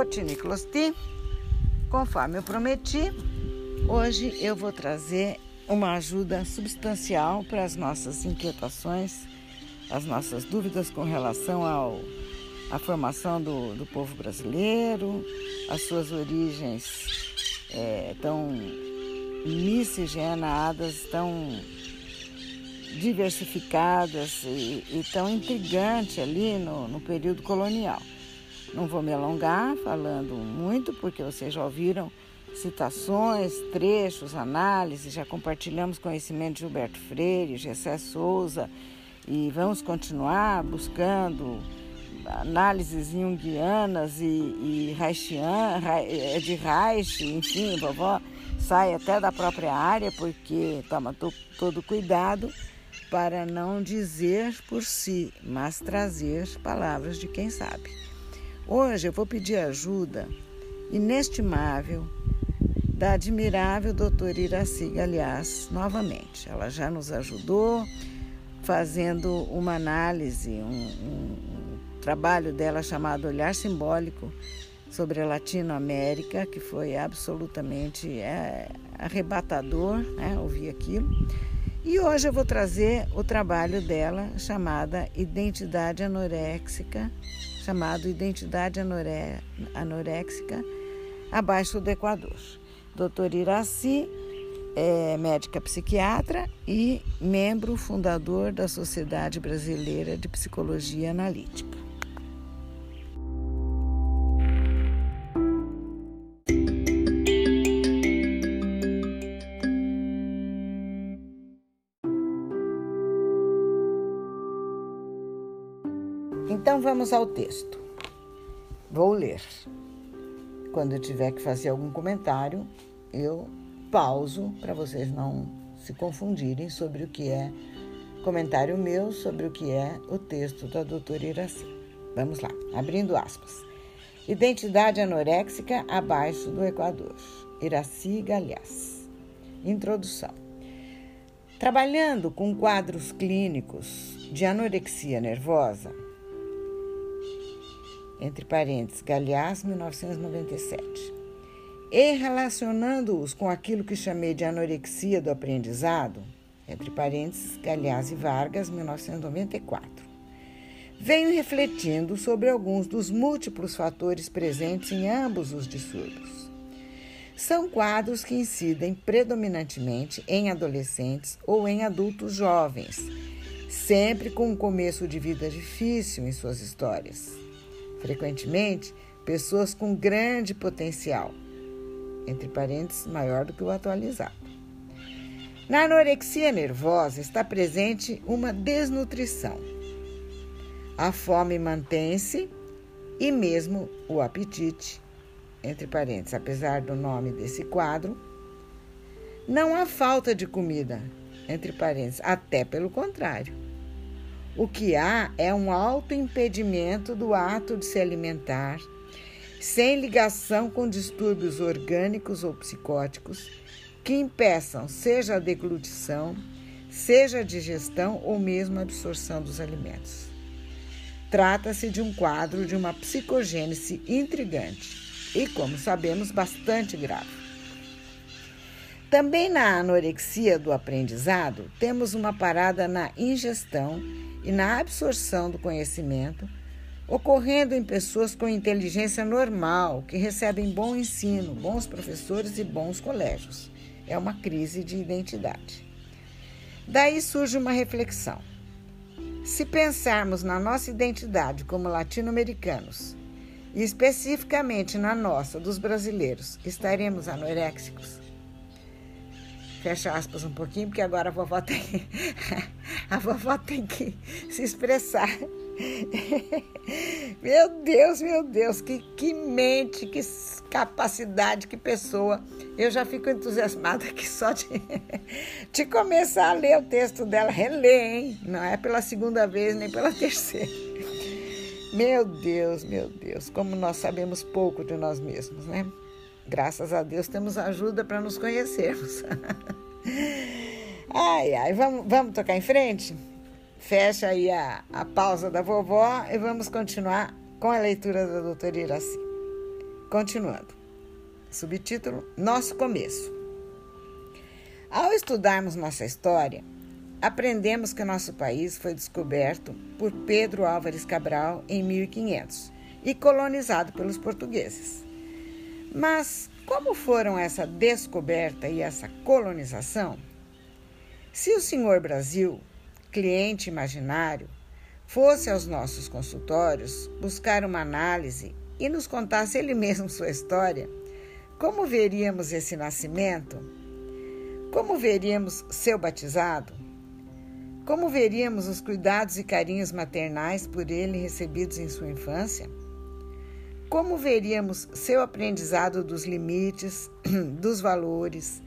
Cotiniclosti. Conforme eu prometi, hoje eu vou trazer uma ajuda substancial para as nossas inquietações, as nossas dúvidas com relação ao a formação do, do povo brasileiro, as suas origens é, tão miscigenadas, tão diversificadas e, e tão intrigante ali no, no período colonial. Não vou me alongar falando muito, porque vocês já ouviram citações, trechos, análises, já compartilhamos conhecimento de Gilberto Freire, Gessé Souza e vamos continuar buscando análises junguianas e, e Reichian, é de Reich, enfim, vovó sai até da própria área porque toma todo cuidado para não dizer por si, mas trazer palavras de quem sabe. Hoje eu vou pedir ajuda inestimável da admirável doutora Iraci Galiás novamente. Ela já nos ajudou fazendo uma análise, um, um, um trabalho dela chamado Olhar Simbólico sobre a Latinoamérica, que foi absolutamente é, arrebatador né, ouvir aquilo. E hoje eu vou trazer o trabalho dela chamada Identidade Anoréxica, chamado Identidade Anore... Anoréxica abaixo do Equador. Doutor Iraci é médica psiquiatra e membro fundador da Sociedade Brasileira de Psicologia Analítica. Então vamos ao texto. Vou ler. Quando eu tiver que fazer algum comentário, eu pauso para vocês não se confundirem sobre o que é comentário meu sobre o que é o texto da doutora Iraci. Vamos lá, abrindo aspas. Identidade anoréxica abaixo do Equador. Iraci Galhaz. Introdução. Trabalhando com quadros clínicos de anorexia nervosa, entre parênteses, Galhaz, 1997. E relacionando-os com aquilo que chamei de anorexia do aprendizado, entre parênteses, Galhaz e Vargas, 1994. Venho refletindo sobre alguns dos múltiplos fatores presentes em ambos os distúrbios. São quadros que incidem predominantemente em adolescentes ou em adultos jovens, sempre com um começo de vida difícil em suas histórias frequentemente pessoas com grande potencial, entre parênteses, maior do que o atualizado. Na anorexia nervosa está presente uma desnutrição. A fome mantém-se e mesmo o apetite, entre parênteses, apesar do nome desse quadro, não há falta de comida, entre parênteses, até pelo contrário. O que há é um alto impedimento do ato de se alimentar, sem ligação com distúrbios orgânicos ou psicóticos que impeçam seja a deglutição, seja a digestão ou mesmo a absorção dos alimentos. Trata-se de um quadro de uma psicogênese intrigante e, como sabemos, bastante grave. Também na anorexia do aprendizado, temos uma parada na ingestão e na absorção do conhecimento, ocorrendo em pessoas com inteligência normal, que recebem bom ensino, bons professores e bons colégios. É uma crise de identidade. Daí surge uma reflexão. Se pensarmos na nossa identidade como latino-americanos, e especificamente na nossa, dos brasileiros, estaremos anoréxicos? Fecha aspas um pouquinho, porque agora a vovó tem, a vovó tem que se expressar. Meu Deus, meu Deus, que, que mente, que capacidade, que pessoa. Eu já fico entusiasmada aqui só de, de começar a ler o texto dela, reler, hein? Não é pela segunda vez nem pela terceira. Meu Deus, meu Deus, como nós sabemos pouco de nós mesmos, né? Graças a Deus temos ajuda para nos conhecermos. ai, ai, vamos, vamos tocar em frente? Fecha aí a, a pausa da vovó e vamos continuar com a leitura da doutora Iraci. Continuando. Subtítulo: Nosso começo. Ao estudarmos nossa história, aprendemos que nosso país foi descoberto por Pedro Álvares Cabral em 1500 e colonizado pelos portugueses. Mas como foram essa descoberta e essa colonização? Se o senhor Brasil, cliente imaginário, fosse aos nossos consultórios buscar uma análise e nos contasse ele mesmo sua história, como veríamos esse nascimento? Como veríamos seu batizado? Como veríamos os cuidados e carinhos maternais por ele recebidos em sua infância? Como veríamos seu aprendizado dos limites, dos valores,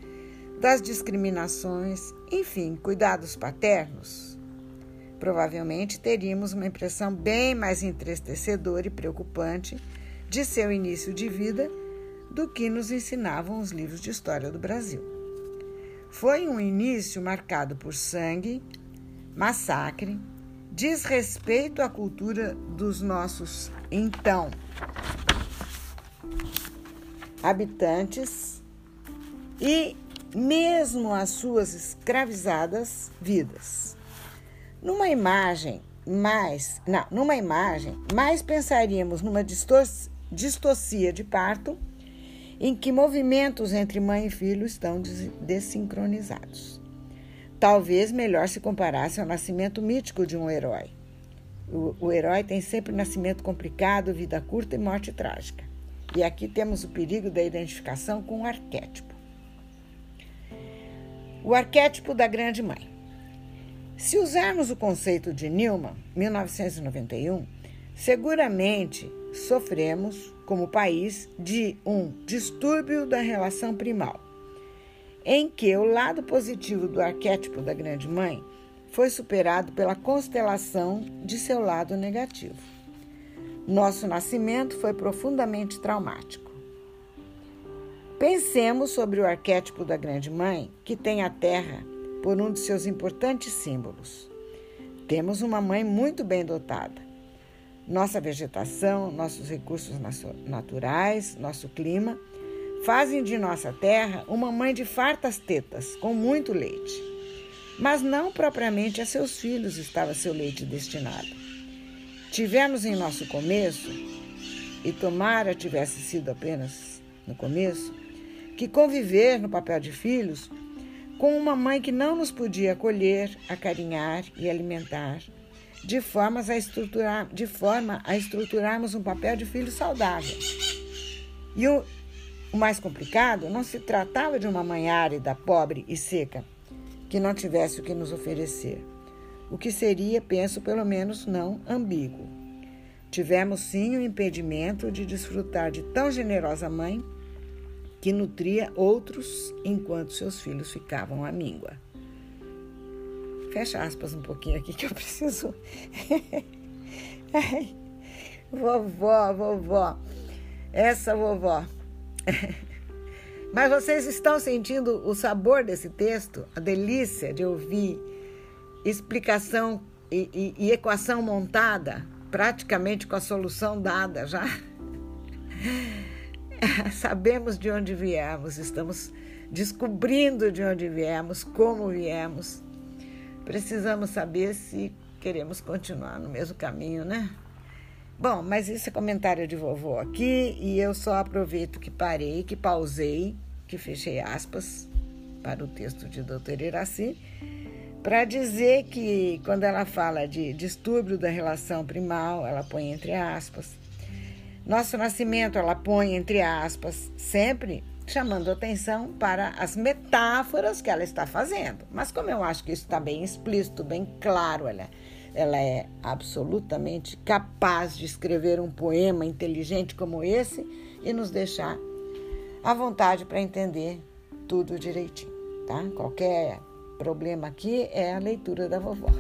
das discriminações, enfim, cuidados paternos? Provavelmente teríamos uma impressão bem mais entristecedora e preocupante de seu início de vida do que nos ensinavam os livros de história do Brasil. Foi um início marcado por sangue, massacre, desrespeito à cultura dos nossos então habitantes e mesmo as suas escravizadas vidas. Numa imagem mais, não, numa imagem, mais pensaríamos numa distorcia de parto em que movimentos entre mãe e filho estão desincronizados. Talvez melhor se comparasse ao nascimento mítico de um herói. O, o herói tem sempre nascimento complicado, vida curta e morte trágica. E aqui temos o perigo da identificação com o arquétipo. O arquétipo da grande mãe. Se usarmos o conceito de Newman, 1991, seguramente sofremos, como país, de um distúrbio da relação primal, em que o lado positivo do arquétipo da grande mãe foi superado pela constelação de seu lado negativo. Nosso nascimento foi profundamente traumático. Pensemos sobre o arquétipo da Grande Mãe, que tem a Terra por um de seus importantes símbolos. Temos uma mãe muito bem dotada. Nossa vegetação, nossos recursos naturais, nosso clima fazem de nossa terra uma mãe de fartas tetas, com muito leite mas não propriamente a seus filhos estava seu leite destinado. Tivemos em nosso começo, e tomara tivesse sido apenas no começo, que conviver no papel de filhos com uma mãe que não nos podia acolher, acarinhar e alimentar, de, formas a estruturar, de forma a estruturarmos um papel de filho saudável. E o, o mais complicado, não se tratava de uma mãe árida, pobre e seca, que não tivesse o que nos oferecer. O que seria, penso, pelo menos não ambíguo. Tivemos sim o impedimento de desfrutar de tão generosa mãe que nutria outros enquanto seus filhos ficavam à míngua. Fecha aspas um pouquinho aqui que eu preciso. vovó, vovó, essa vovó. Mas vocês estão sentindo o sabor desse texto, a delícia de ouvir explicação e, e, e equação montada, praticamente com a solução dada já? Sabemos de onde viemos, estamos descobrindo de onde viemos, como viemos. Precisamos saber se queremos continuar no mesmo caminho, né? Bom, mas esse comentário de vovô aqui e eu só aproveito que parei, que pausei, que fechei aspas para o texto de Doutor Iraci, para dizer que quando ela fala de distúrbio da relação primal, ela põe entre aspas. Nosso nascimento, ela põe entre aspas, sempre chamando atenção para as metáforas que ela está fazendo. Mas como eu acho que isso está bem explícito, bem claro, ela ela é absolutamente capaz de escrever um poema inteligente como esse e nos deixar à vontade para entender tudo direitinho, tá? Qualquer problema aqui é a leitura da vovó.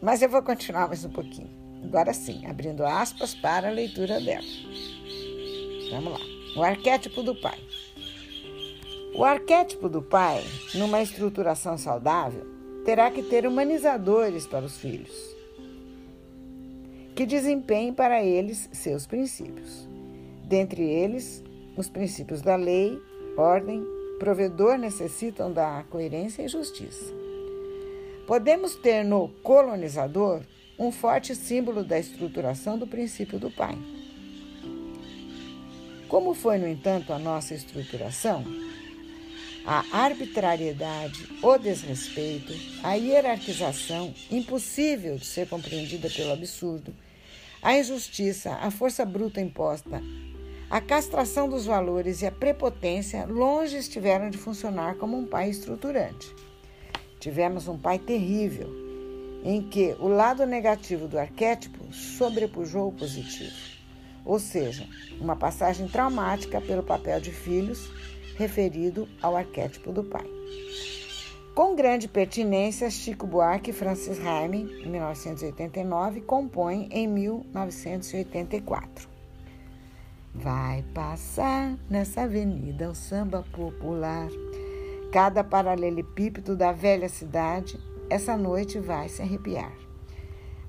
Mas eu vou continuar mais um pouquinho. Agora sim, abrindo aspas para a leitura dela. Vamos lá. O arquétipo do pai. O arquétipo do pai, numa estruturação saudável, terá que ter humanizadores para os filhos. que desempenhem para eles seus princípios. Dentre eles, os princípios da lei, ordem, provedor necessitam da coerência e justiça. Podemos ter no colonizador um forte símbolo da estruturação do princípio do pai. Como foi, no entanto, a nossa estruturação? A arbitrariedade, o desrespeito, a hierarquização, impossível de ser compreendida pelo absurdo, a injustiça, a força bruta imposta, a castração dos valores e a prepotência longe estiveram de funcionar como um pai estruturante. Tivemos um pai terrível, em que o lado negativo do arquétipo sobrepujou o positivo, ou seja, uma passagem traumática pelo papel de filhos referido ao arquétipo do pai. Com grande pertinência, Chico Buarque e Francis Raime, em 1989, compõem em 1984. Vai passar nessa avenida o samba popular. Cada paralelepípedo da velha cidade, essa noite vai se arrepiar.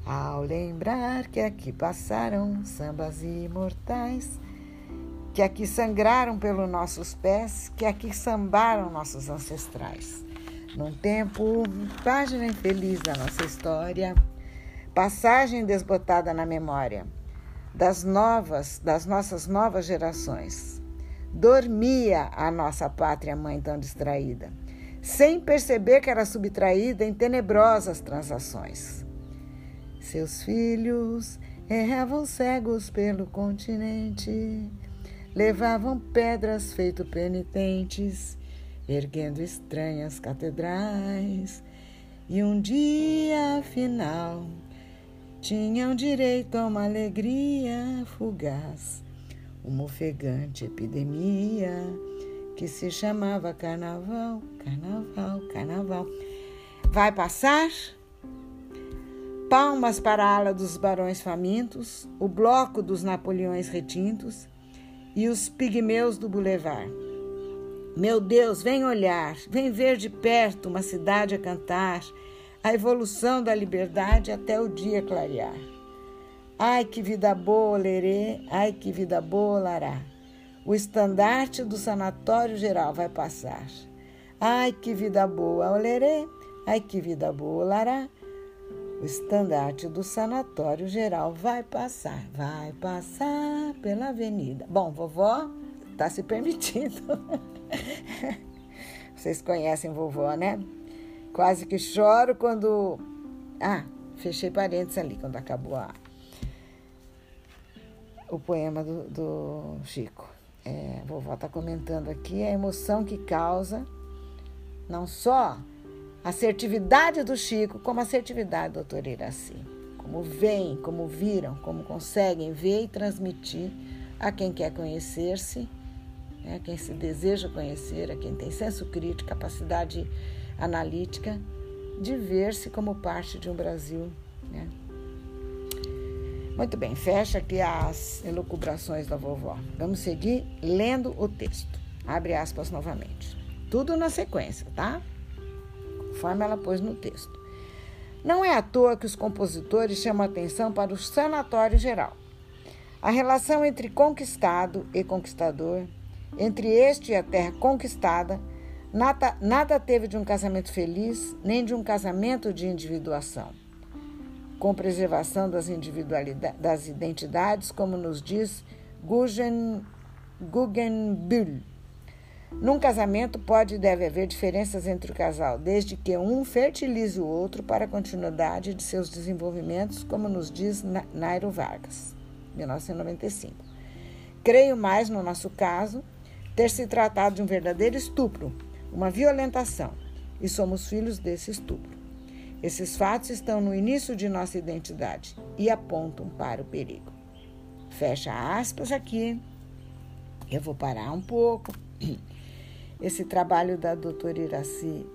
Ao lembrar que aqui passaram sambas imortais, que aqui sangraram pelos nossos pés, que aqui sambaram nossos ancestrais num tempo, página infeliz da nossa história, passagem desbotada na memória das novas, das nossas novas gerações. Dormia a nossa pátria mãe tão distraída, sem perceber que era subtraída em tenebrosas transações. Seus filhos erravam cegos pelo continente, levavam pedras feito penitentes erguendo estranhas catedrais, e um dia final tinham direito a uma alegria fugaz, uma ofegante epidemia que se chamava Carnaval, Carnaval, Carnaval. Vai passar? Palmas para a ala dos barões famintos, o bloco dos Napoleões retintos e os pigmeus do Boulevard meu Deus, vem olhar, vem ver de perto uma cidade a cantar, a evolução da liberdade até o dia clarear. Ai que vida boa, lerê, ai que vida boa, lará. O estandarte do sanatório geral vai passar. Ai que vida boa, olerê, ai que vida boa, lará. O estandarte do sanatório geral vai passar, vai passar pela avenida. Bom, vovó, tá se permitindo. Vocês conhecem vovó, né? Quase que choro quando. Ah, fechei parênteses ali quando acabou a... o poema do, do Chico. É, vovó está comentando aqui a emoção que causa não só assertividade do Chico, como a assertividade do doutor Iraci. Como veem, como viram, como conseguem ver e transmitir a quem quer conhecer-se né? quem se deseja conhecer, a quem tem senso crítico, capacidade analítica, de ver-se como parte de um Brasil. Né? Muito bem, fecha aqui as elucubrações da vovó. Vamos seguir lendo o texto. Abre aspas novamente. Tudo na sequência, tá? Conforme ela pôs no texto. Não é à toa que os compositores chamam atenção para o sanatório geral. A relação entre conquistado e conquistador entre este e a terra conquistada, nada, nada teve de um casamento feliz, nem de um casamento de individuação. Com preservação das, individualidades, das identidades, como nos diz Guggen, Guggenbühl. Num casamento pode e deve haver diferenças entre o casal, desde que um fertilize o outro para a continuidade de seus desenvolvimentos, como nos diz Nairo Vargas, 1995. Creio mais, no nosso caso, ter se tratado de um verdadeiro estupro, uma violentação, e somos filhos desse estupro. Esses fatos estão no início de nossa identidade e apontam para o perigo. Fecha aspas aqui. Eu vou parar um pouco. Esse trabalho da doutora Iraci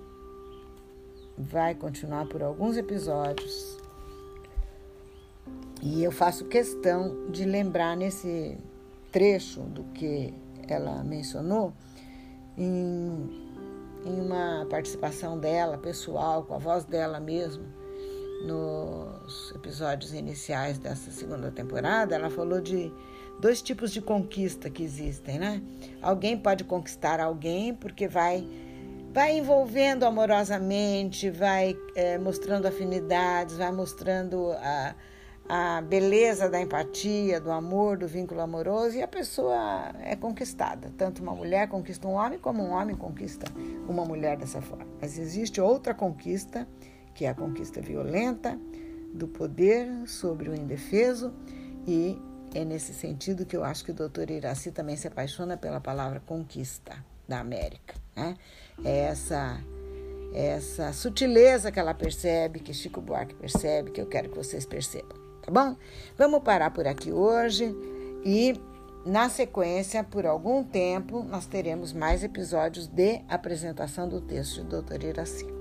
vai continuar por alguns episódios. E eu faço questão de lembrar nesse trecho do que ela mencionou em, em uma participação dela, pessoal, com a voz dela mesmo, nos episódios iniciais dessa segunda temporada, ela falou de dois tipos de conquista que existem, né? Alguém pode conquistar alguém porque vai vai envolvendo amorosamente, vai é, mostrando afinidades, vai mostrando a, a beleza da empatia, do amor, do vínculo amoroso e a pessoa é conquistada. Tanto uma mulher conquista um homem, como um homem conquista uma mulher dessa forma. Mas existe outra conquista, que é a conquista violenta do poder sobre o indefeso e é nesse sentido que eu acho que o doutor Iraci também se apaixona pela palavra conquista da América. Né? É essa, é essa sutileza que ela percebe, que Chico Buarque percebe, que eu quero que vocês percebam tá bom? Vamos parar por aqui hoje e na sequência, por algum tempo, nós teremos mais episódios de apresentação do texto do Dr. Iraci.